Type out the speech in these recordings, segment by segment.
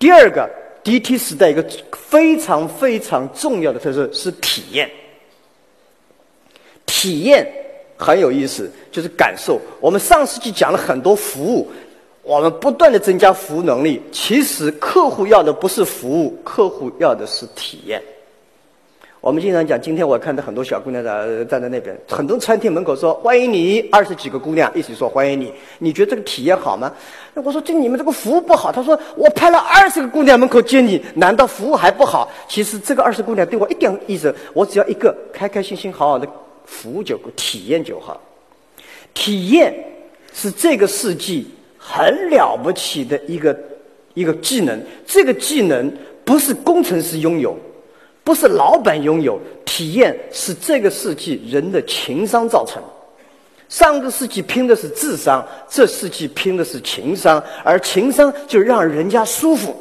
第二个，DT 时代一个非常非常重要的特色是体验。体验很有意思，就是感受。我们上世纪讲了很多服务，我们不断的增加服务能力。其实客户要的不是服务，客户要的是体验。我们经常讲，今天我看到很多小姑娘在站在那边，很多餐厅门口说欢迎你，二十几个姑娘一起说欢迎你。你觉得这个体验好吗？那我说这你们这个服务不好。他说我派了二十个姑娘门口接你，难道服务还不好？其实这个二十姑娘对我一点意思，我只要一个开开心心好好的服务就够，体验就好。体验是这个世纪很了不起的一个一个技能，这个技能不是工程师拥有。不是老板拥有体验，是这个世纪人的情商造成。上个世纪拼的是智商，这世纪拼的是情商，而情商就让人家舒服，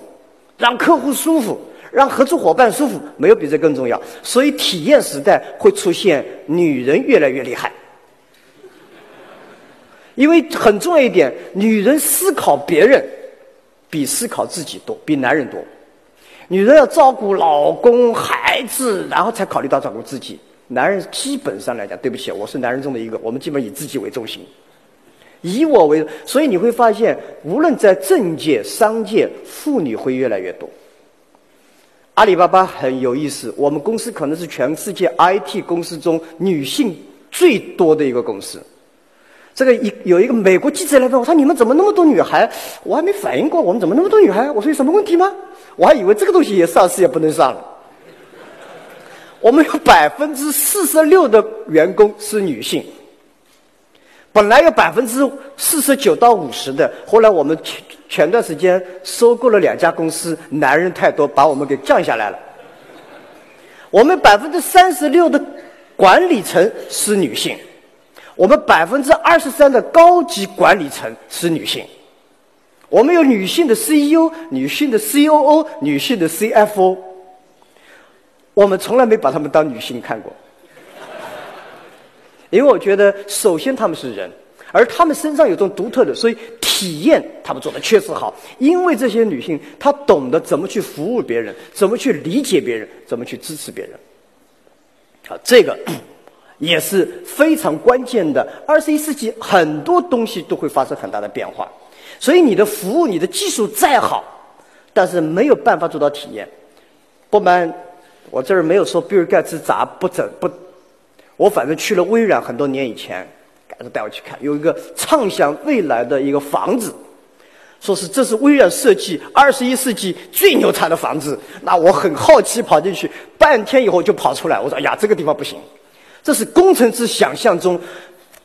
让客户舒服，让合作伙伴舒服，没有比这更重要。所以体验时代会出现女人越来越厉害，因为很重要一点，女人思考别人比思考自己多，比男人多。女人要照顾老公、孩子，然后才考虑到照顾自己。男人基本上来讲，对不起，我是男人中的一个，我们基本以自己为中心，以我为。所以你会发现，无论在政界、商界，妇女会越来越多。阿里巴巴很有意思，我们公司可能是全世界 IT 公司中女性最多的一个公司。这个一有一个美国记者来问我说：“你们怎么那么多女孩？”我还没反应过，我们怎么那么多女孩？我说有什么问题吗？我还以为这个东西也上市也不能上了。我们有百分之四十六的员工是女性，本来有百分之四十九到五十的，后来我们前前段时间收购了两家公司，男人太多，把我们给降下来了。我们百分之三十六的管理层是女性。我们百分之二十三的高级管理层是女性，我们有女性的 CEO、女性的 COO、女性的 CFO，我们从来没把她们当女性看过，因为我觉得，首先她们是人，而她们身上有种独特的，所以体验她们做的确实好。因为这些女性，她懂得怎么去服务别人，怎么去理解别人，怎么去支持别人。好，这个。也是非常关键的。二十一世纪很多东西都会发生很大的变化，所以你的服务、你的技术再好，但是没有办法做到体验。不瞒我这儿没有说比尔盖茨咋不整不，我反正去了微软很多年以前，盖茨带我去看，有一个畅想未来的一个房子，说是这是微软设计二十一世纪最牛叉的房子。那我很好奇跑进去，半天以后就跑出来，我说哎呀这个地方不行。这是工程师想象中，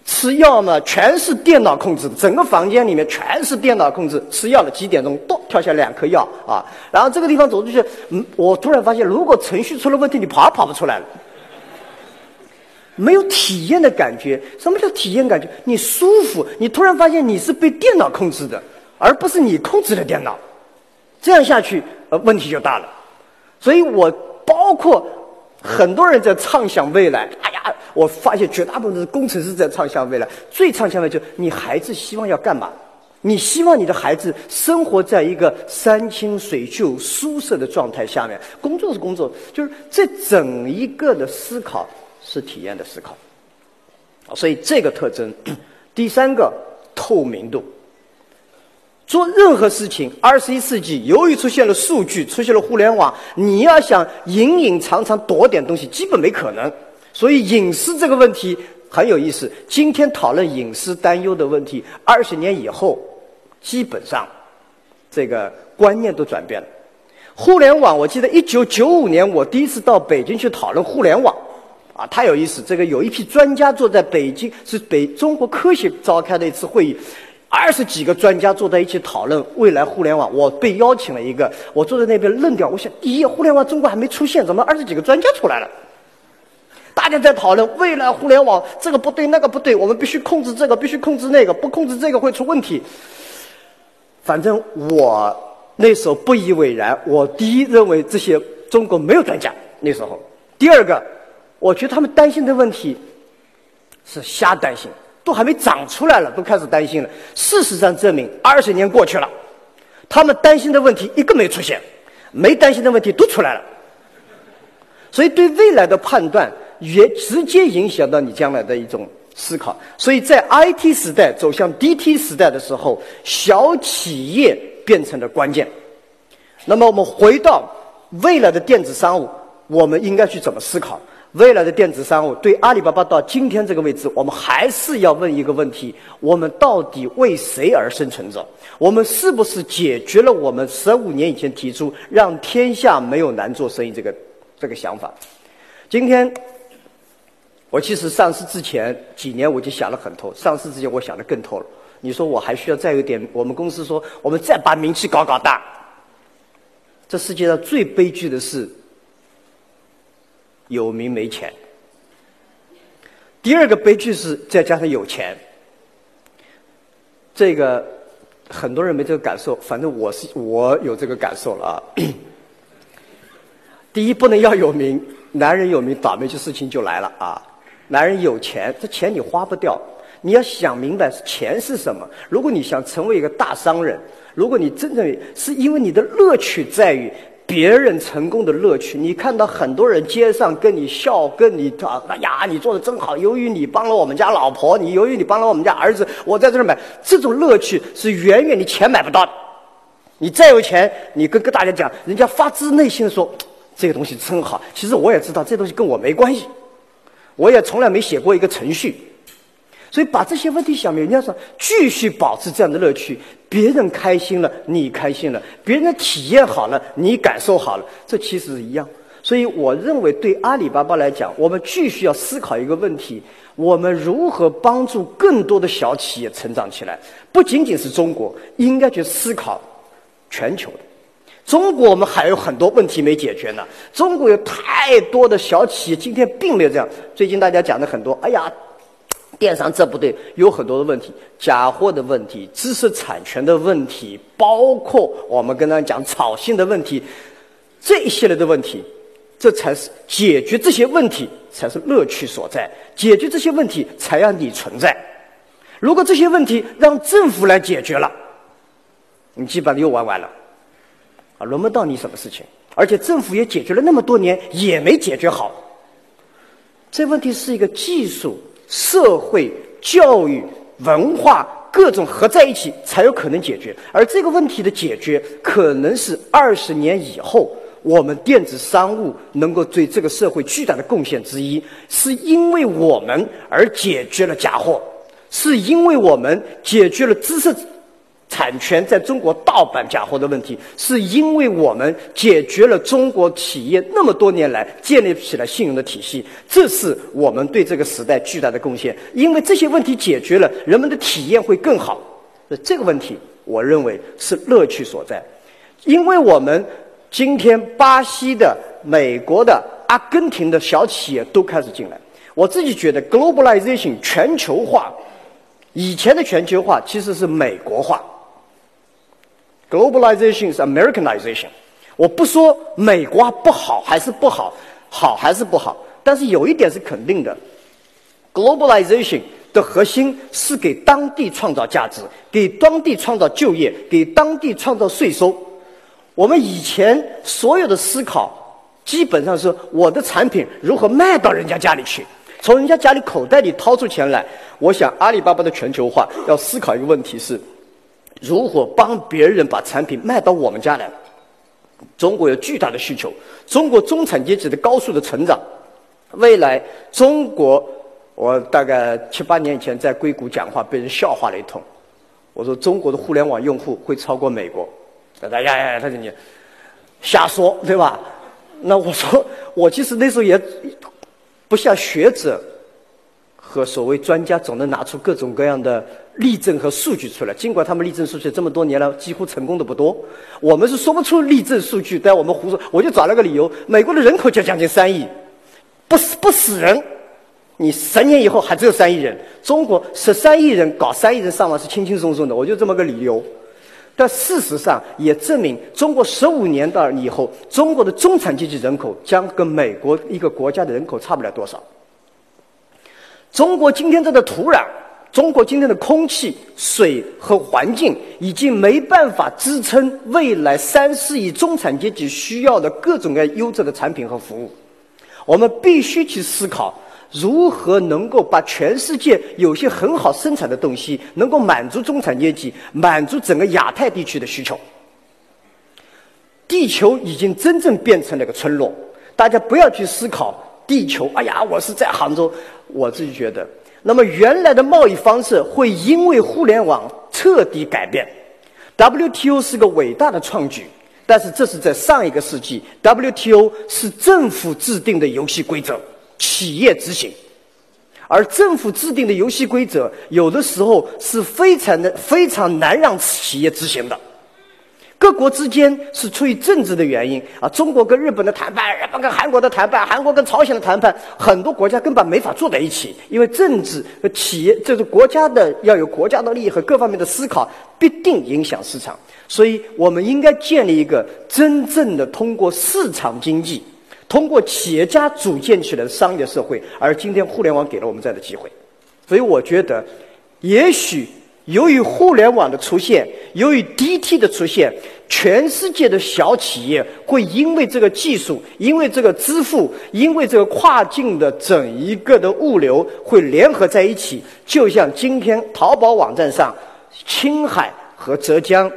吃药呢全是电脑控制的，整个房间里面全是电脑控制。吃药了几点钟，咚跳下两颗药啊！然后这个地方走出去，嗯，我突然发现，如果程序出了问题，你跑也跑不出来了，没有体验的感觉。什么叫体验感觉？你舒服，你突然发现你是被电脑控制的，而不是你控制了电脑。这样下去，呃，问题就大了。所以我包括。很多人在畅想未来。哎呀，我发现绝大部分是工程师在畅想未来。最畅想的就是你孩子希望要干嘛？你希望你的孩子生活在一个山清水秀、舒适的状态下面。工作是工作，就是这整一个的思考是体验的思考。所以这个特征，第三个透明度。做任何事情，二十一世纪由于出现了数据，出现了互联网，你要想隐隐藏藏躲点东西，基本没可能。所以隐私这个问题很有意思。今天讨论隐私担忧的问题，二十年以后，基本上这个观念都转变了。互联网，我记得一九九五年我第一次到北京去讨论互联网，啊，太有意思。这个有一批专家坐在北京，是北中国科学召开的一次会议。二十几个专家坐在一起讨论未来互联网，我被邀请了一个，我坐在那边愣掉。我想，第一，互联网中国还没出现，怎么二十几个专家出来了？大家在讨论未来互联网，这个不对，那个不对，我们必须控制这个，必须控制那个，不控制这个会出问题。反正我那时候不以为然。我第一认为这些中国没有专家那时候。第二个，我觉得他们担心的问题是瞎担心。都还没长出来了，都开始担心了。事实上证明，二十年过去了，他们担心的问题一个没出现，没担心的问题都出来了。所以对未来的判断也直接影响到你将来的一种思考。所以在 IT 时代走向 DT 时代的时候，小企业变成了关键。那么我们回到未来的电子商务，我们应该去怎么思考？未来的电子商务对阿里巴巴到今天这个位置，我们还是要问一个问题：我们到底为谁而生存着？我们是不是解决了我们十五年以前提出让天下没有难做生意这个这个想法？今天我其实上市之前几年我就想了很透，上市之前我想的更透了。你说我还需要再有点？我们公司说我们再把名气搞搞大。这世界上最悲剧的是。有名没钱，第二个悲剧是再加上有钱，这个很多人没这个感受，反正我是我有这个感受了啊。第一，不能要有名，男人有名，倒霉就事情就来了啊。男人有钱，这钱你花不掉，你要想明白钱是什么。如果你想成为一个大商人，如果你真正是因为你的乐趣在于。别人成功的乐趣，你看到很多人街上跟你笑，跟你啊，哎呀，你做的真好。由于你帮了我们家老婆，你由于你帮了我们家儿子，我在这儿买，这种乐趣是远远你钱买不到的。你再有钱，你跟跟大家讲，人家发自内心的说，这个东西真好。其实我也知道，这东西跟我没关系，我也从来没写过一个程序。所以把这些问题想明白，你要说继续保持这样的乐趣，别人开心了，你开心了；别人的体验好了，你感受好了，这其实是一样。所以我认为，对阿里巴巴来讲，我们继续要思考一个问题：我们如何帮助更多的小企业成长起来？不仅仅是中国，应该去思考全球的。中国我们还有很多问题没解决呢。中国有太多的小企业，今天并没有这样。最近大家讲的很多，哎呀。电商这不对，有很多的问题，假货的问题，知识产权的问题，包括我们跟他讲炒信的问题，这一系列的问题，这才是解决这些问题才是乐趣所在。解决这些问题才让你存在。如果这些问题让政府来解决了，你基本上又玩完了，啊，轮不到你什么事情。而且政府也解决了那么多年，也没解决好。这问题是一个技术。社会、教育、文化各种合在一起，才有可能解决。而这个问题的解决，可能是二十年以后，我们电子商务能够对这个社会巨大的贡献之一，是因为我们而解决了假货，是因为我们解决了知识。产权在中国盗版假货的问题，是因为我们解决了中国企业那么多年来建立起来信用的体系，这是我们对这个时代巨大的贡献。因为这些问题解决了，人们的体验会更好。这个问题，我认为是乐趣所在。因为我们今天巴西的、美国的、阿根廷的小企业都开始进来，我自己觉得 globalization 全球化，以前的全球化其实是美国化。Globalization 是 Americanization，我不说美国不好还是不好，好还是不好，但是有一点是肯定的，Globalization 的核心是给当地创造价值，给当地创造就业，给当地创造税收。我们以前所有的思考，基本上是我的产品如何卖到人家家里去，从人家家里口袋里掏出钱来。我想阿里巴巴的全球化要思考一个问题是。如何帮别人把产品卖到我们家来？中国有巨大的需求，中国中产阶级的高速的成长，未来中国，我大概七八年以前在硅谷讲话，被人笑话了一通。我说中国的互联网用户会超过美国，大家呀呀，他说你瞎说对吧？那我说我其实那时候也不像学者。和所谓专家总能拿出各种各样的例证和数据出来，尽管他们例证数据这么多年了几乎成功的不多，我们是说不出例证数据，但我们胡说。我就找了个理由：美国的人口就将近三亿，不死不死人，你十年以后还只有三亿人。中国十三亿人搞三亿人上网是轻轻松松的，我就这么个理由。但事实上也证明，中国十五年到以后，中国的中产阶级人口将跟美国一个国家的人口差不了多少。中国今天这个土壤，中国今天的空气、水和环境已经没办法支撑未来三四亿中产阶级需要的各种各样优质的产品和服务。我们必须去思考，如何能够把全世界有些很好生产的东西，能够满足中产阶级、满足整个亚太地区的需求。地球已经真正变成了一个村落，大家不要去思考地球。哎呀，我是在杭州，我自己觉得，那么原来的贸易方式会因为互联网彻底改变。WTO 是个伟大的创举，但是这是在上一个世纪，WTO 是政府制定的游戏规则，企业执行，而政府制定的游戏规则有的时候是非常的非常难让企业执行的。各国之间是出于政治的原因啊，中国跟日本的谈判，日本跟韩国的谈判，韩国跟朝鲜的谈判，很多国家根本没法坐在一起，因为政治和企业，这个国家的要有国家的利益和各方面的思考，必定影响市场。所以我们应该建立一个真正的通过市场经济、通过企业家组建起来的商业社会。而今天互联网给了我们这样的机会，所以我觉得，也许。由于互联网的出现，由于 DT 的出现，全世界的小企业会因为这个技术，因为这个支付，因为这个跨境的整一个的物流会联合在一起。就像今天淘宝网站上，青海和浙江，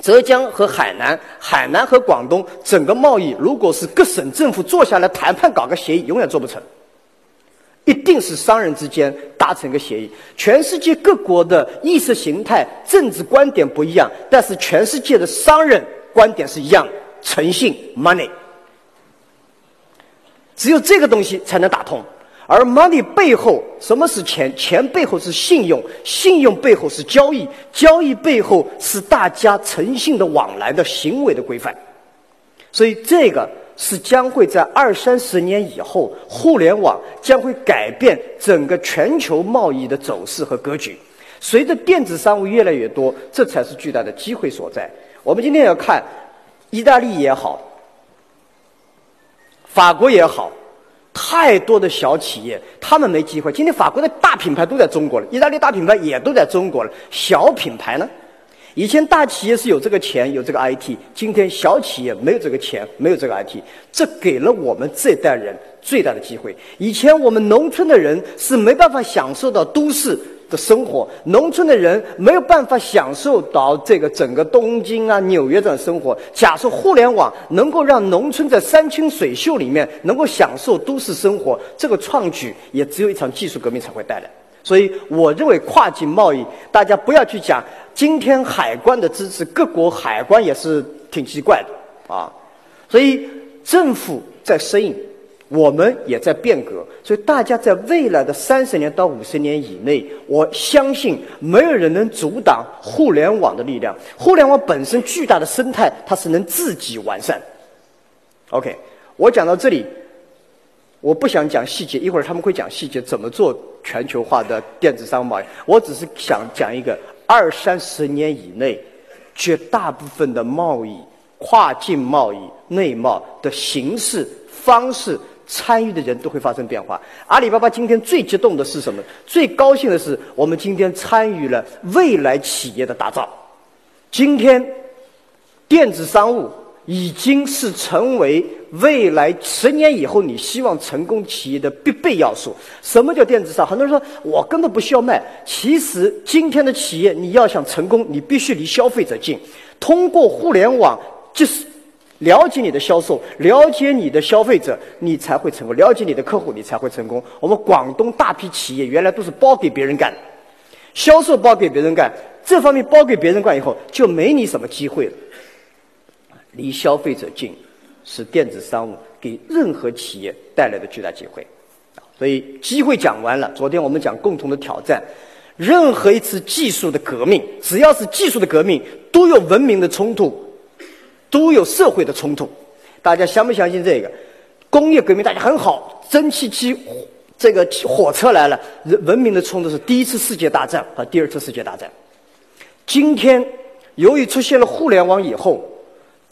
浙江和海南，海南和广东，整个贸易如果是各省政府坐下来谈判搞个协议，永远做不成。一定是商人之间达成一个协议。全世界各国的意识形态、政治观点不一样，但是全世界的商人观点是一样：诚信 （money）。只有这个东西才能打通。而 money 背后，什么是钱？钱背后是信用，信用背后是交易，交易背后是大家诚信的往来的行为的规范。所以这个。是将会在二三十年以后，互联网将会改变整个全球贸易的走势和格局。随着电子商务越来越多，这才是巨大的机会所在。我们今天要看，意大利也好，法国也好，太多的小企业，他们没机会。今天法国的大品牌都在中国了，意大利大品牌也都在中国了，小品牌呢？以前大企业是有这个钱有这个 IT，今天小企业没有这个钱没有这个 IT，这给了我们这代人最大的机会。以前我们农村的人是没办法享受到都市的生活，农村的人没有办法享受到这个整个东京啊、纽约这样的生活。假设互联网能够让农村在山清水秀里面能够享受都市生活，这个创举也只有一场技术革命才会带来。所以，我认为跨境贸易，大家不要去讲。今天海关的支持，各国海关也是挺奇怪的啊。所以，政府在适应，我们也在变革。所以，大家在未来的三十年到五十年以内，我相信没有人能阻挡互联网的力量。互联网本身巨大的生态，它是能自己完善。OK，我讲到这里。我不想讲细节，一会儿他们会讲细节怎么做全球化的电子商务贸易。我只是想讲一个二三十年以内，绝大部分的贸易、跨境贸易、内贸的形式、方式、参与的人都会发生变化。阿里巴巴今天最激动的是什么？最高兴的是我们今天参与了未来企业的打造。今天电子商务。已经是成为未来十年以后你希望成功企业的必备要素。什么叫电子商？很多人说我根本不需要卖。其实今天的企业你要想成功，你必须离消费者近，通过互联网就是了解你的销售，了解你的消费者，你才会成功；了解你的客户，你才会成功。我们广东大批企业原来都是包给别人干，销售包给别人干，这方面包给别人干以后，就没你什么机会了。离消费者近，是电子商务给任何企业带来的巨大机会。所以机会讲完了。昨天我们讲共同的挑战，任何一次技术的革命，只要是技术的革命，都有文明的冲突，都有社会的冲突。大家相不相信这个？工业革命大家很好，蒸汽机这个火车来了，文明的冲突是第一次世界大战和第二次世界大战。今天由于出现了互联网以后。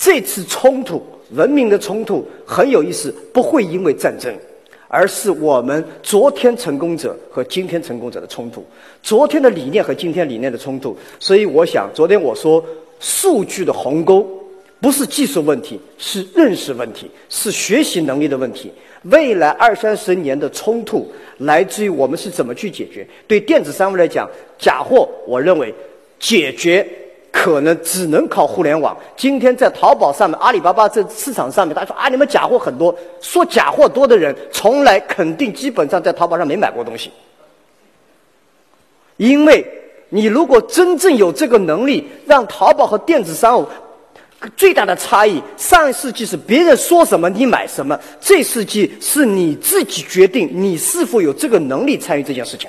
这次冲突，文明的冲突很有意思，不会因为战争，而是我们昨天成功者和今天成功者的冲突，昨天的理念和今天理念的冲突。所以，我想，昨天我说，数据的鸿沟不是技术问题，是认识问题，是学习能力的问题。未来二三十年的冲突来自于我们是怎么去解决。对电子商务来讲，假货，我认为解决。可能只能靠互联网。今天在淘宝上面、阿里巴巴这市场上面，他说啊，你们假货很多。说假货多的人，从来肯定基本上在淘宝上没买过东西。因为你如果真正有这个能力，让淘宝和电子商务最大的差异，上一世纪是别人说什么你买什么，这世纪是你自己决定你是否有这个能力参与这件事情。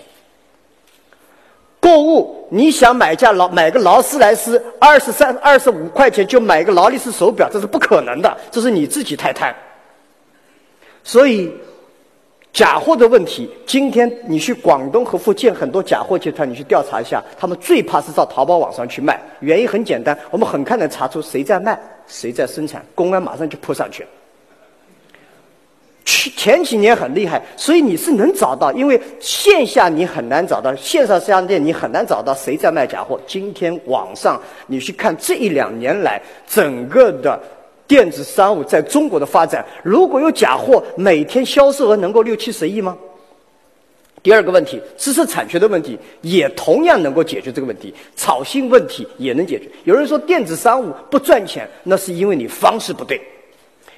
购物，你想买架劳买个劳斯莱斯，二十三、二十五块钱就买个劳力士手表，这是不可能的，这是你自己太贪。所以，假货的问题，今天你去广东和福建很多假货集团，你去调查一下，他们最怕是到淘宝网上去卖，原因很简单，我们很快能查出谁在卖，谁在生产，公安马上就扑上去。去前几年很厉害，所以你是能找到，因为线下你很难找到，线上商店你很难找到谁在卖假货。今天网上你去看这一两年来整个的电子商务在中国的发展，如果有假货，每天销售额能够六七十亿吗？第二个问题，知识产权的问题也同样能够解决这个问题，炒新问题也能解决。有人说电子商务不赚钱，那是因为你方式不对，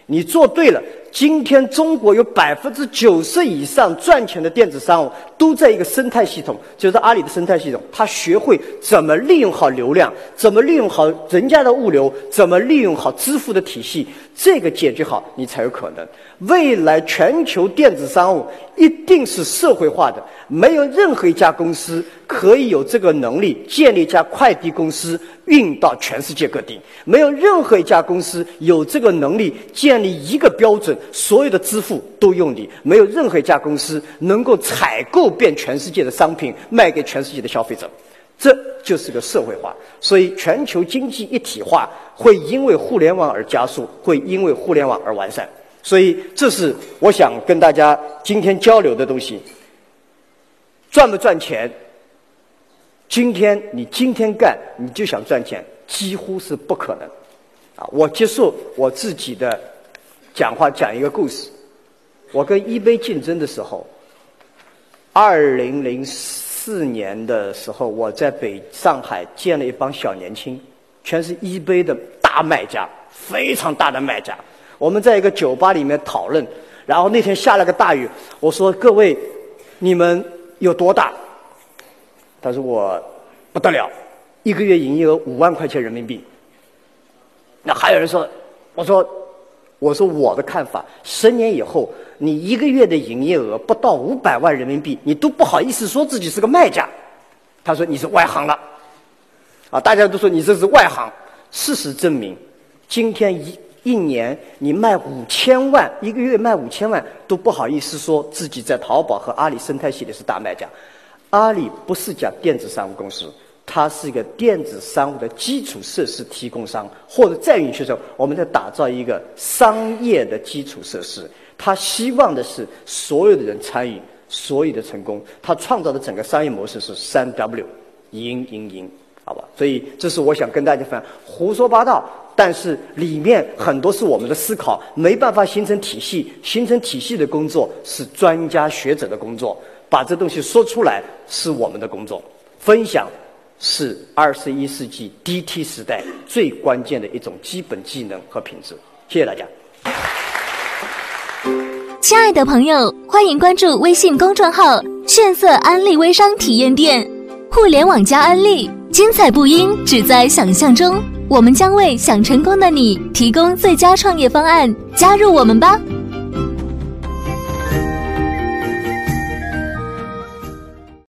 你做对了。今天中国有百分之九十以上赚钱的电子商务都在一个生态系统，就是阿里的生态系统。他学会怎么利用好流量，怎么利用好人家的物流，怎么利用好支付的体系，这个解决好，你才有可能。未来全球电子商务一定是社会化的，没有任何一家公司可以有这个能力建立一家快递公司运到全世界各地，没有任何一家公司有这个能力建立一个标准。所有的支付都用你，没有任何一家公司能够采购遍全世界的商品卖给全世界的消费者，这就是个社会化。所以，全球经济一体化会因为互联网而加速，会因为互联网而完善。所以，这是我想跟大家今天交流的东西。赚不赚钱？今天你今天干，你就想赚钱，几乎是不可能。啊，我接受我自己的。讲话讲一个故事。我跟一杯竞争的时候，二零零四年的时候，我在北上海见了一帮小年轻，全是一杯的大卖家，非常大的卖家。我们在一个酒吧里面讨论，然后那天下了个大雨，我说：“各位，你们有多大？”他说：“我不得了，一个月营业额五万块钱人民币。”那还有人说：“我说。”我说我的看法，十年以后，你一个月的营业额不到五百万人民币，你都不好意思说自己是个卖家。他说你是外行了，啊，大家都说你这是外行。事实证明，今天一一年你卖五千万，一个月卖五千万都不好意思说自己在淘宝和阿里生态系里是大卖家。阿里不是家电子商务公司。它是一个电子商务的基础设施提供商，或者再允许说，我们在打造一个商业的基础设施。他希望的是所有的人参与，所有的成功。他创造的整个商业模式是三 W，赢赢赢，好吧？所以这是我想跟大家分享，胡说八道，但是里面很多是我们的思考，没办法形成体系。形成体系的工作是专家学者的工作，把这东西说出来是我们的工作，分享。是二十一世纪 DT 时代最关键的一种基本技能和品质。谢谢大家。亲爱的朋友，欢迎关注微信公众号“炫色安利微商体验店”，互联网加安利，精彩不应只在想象中。我们将为想成功的你提供最佳创业方案，加入我们吧。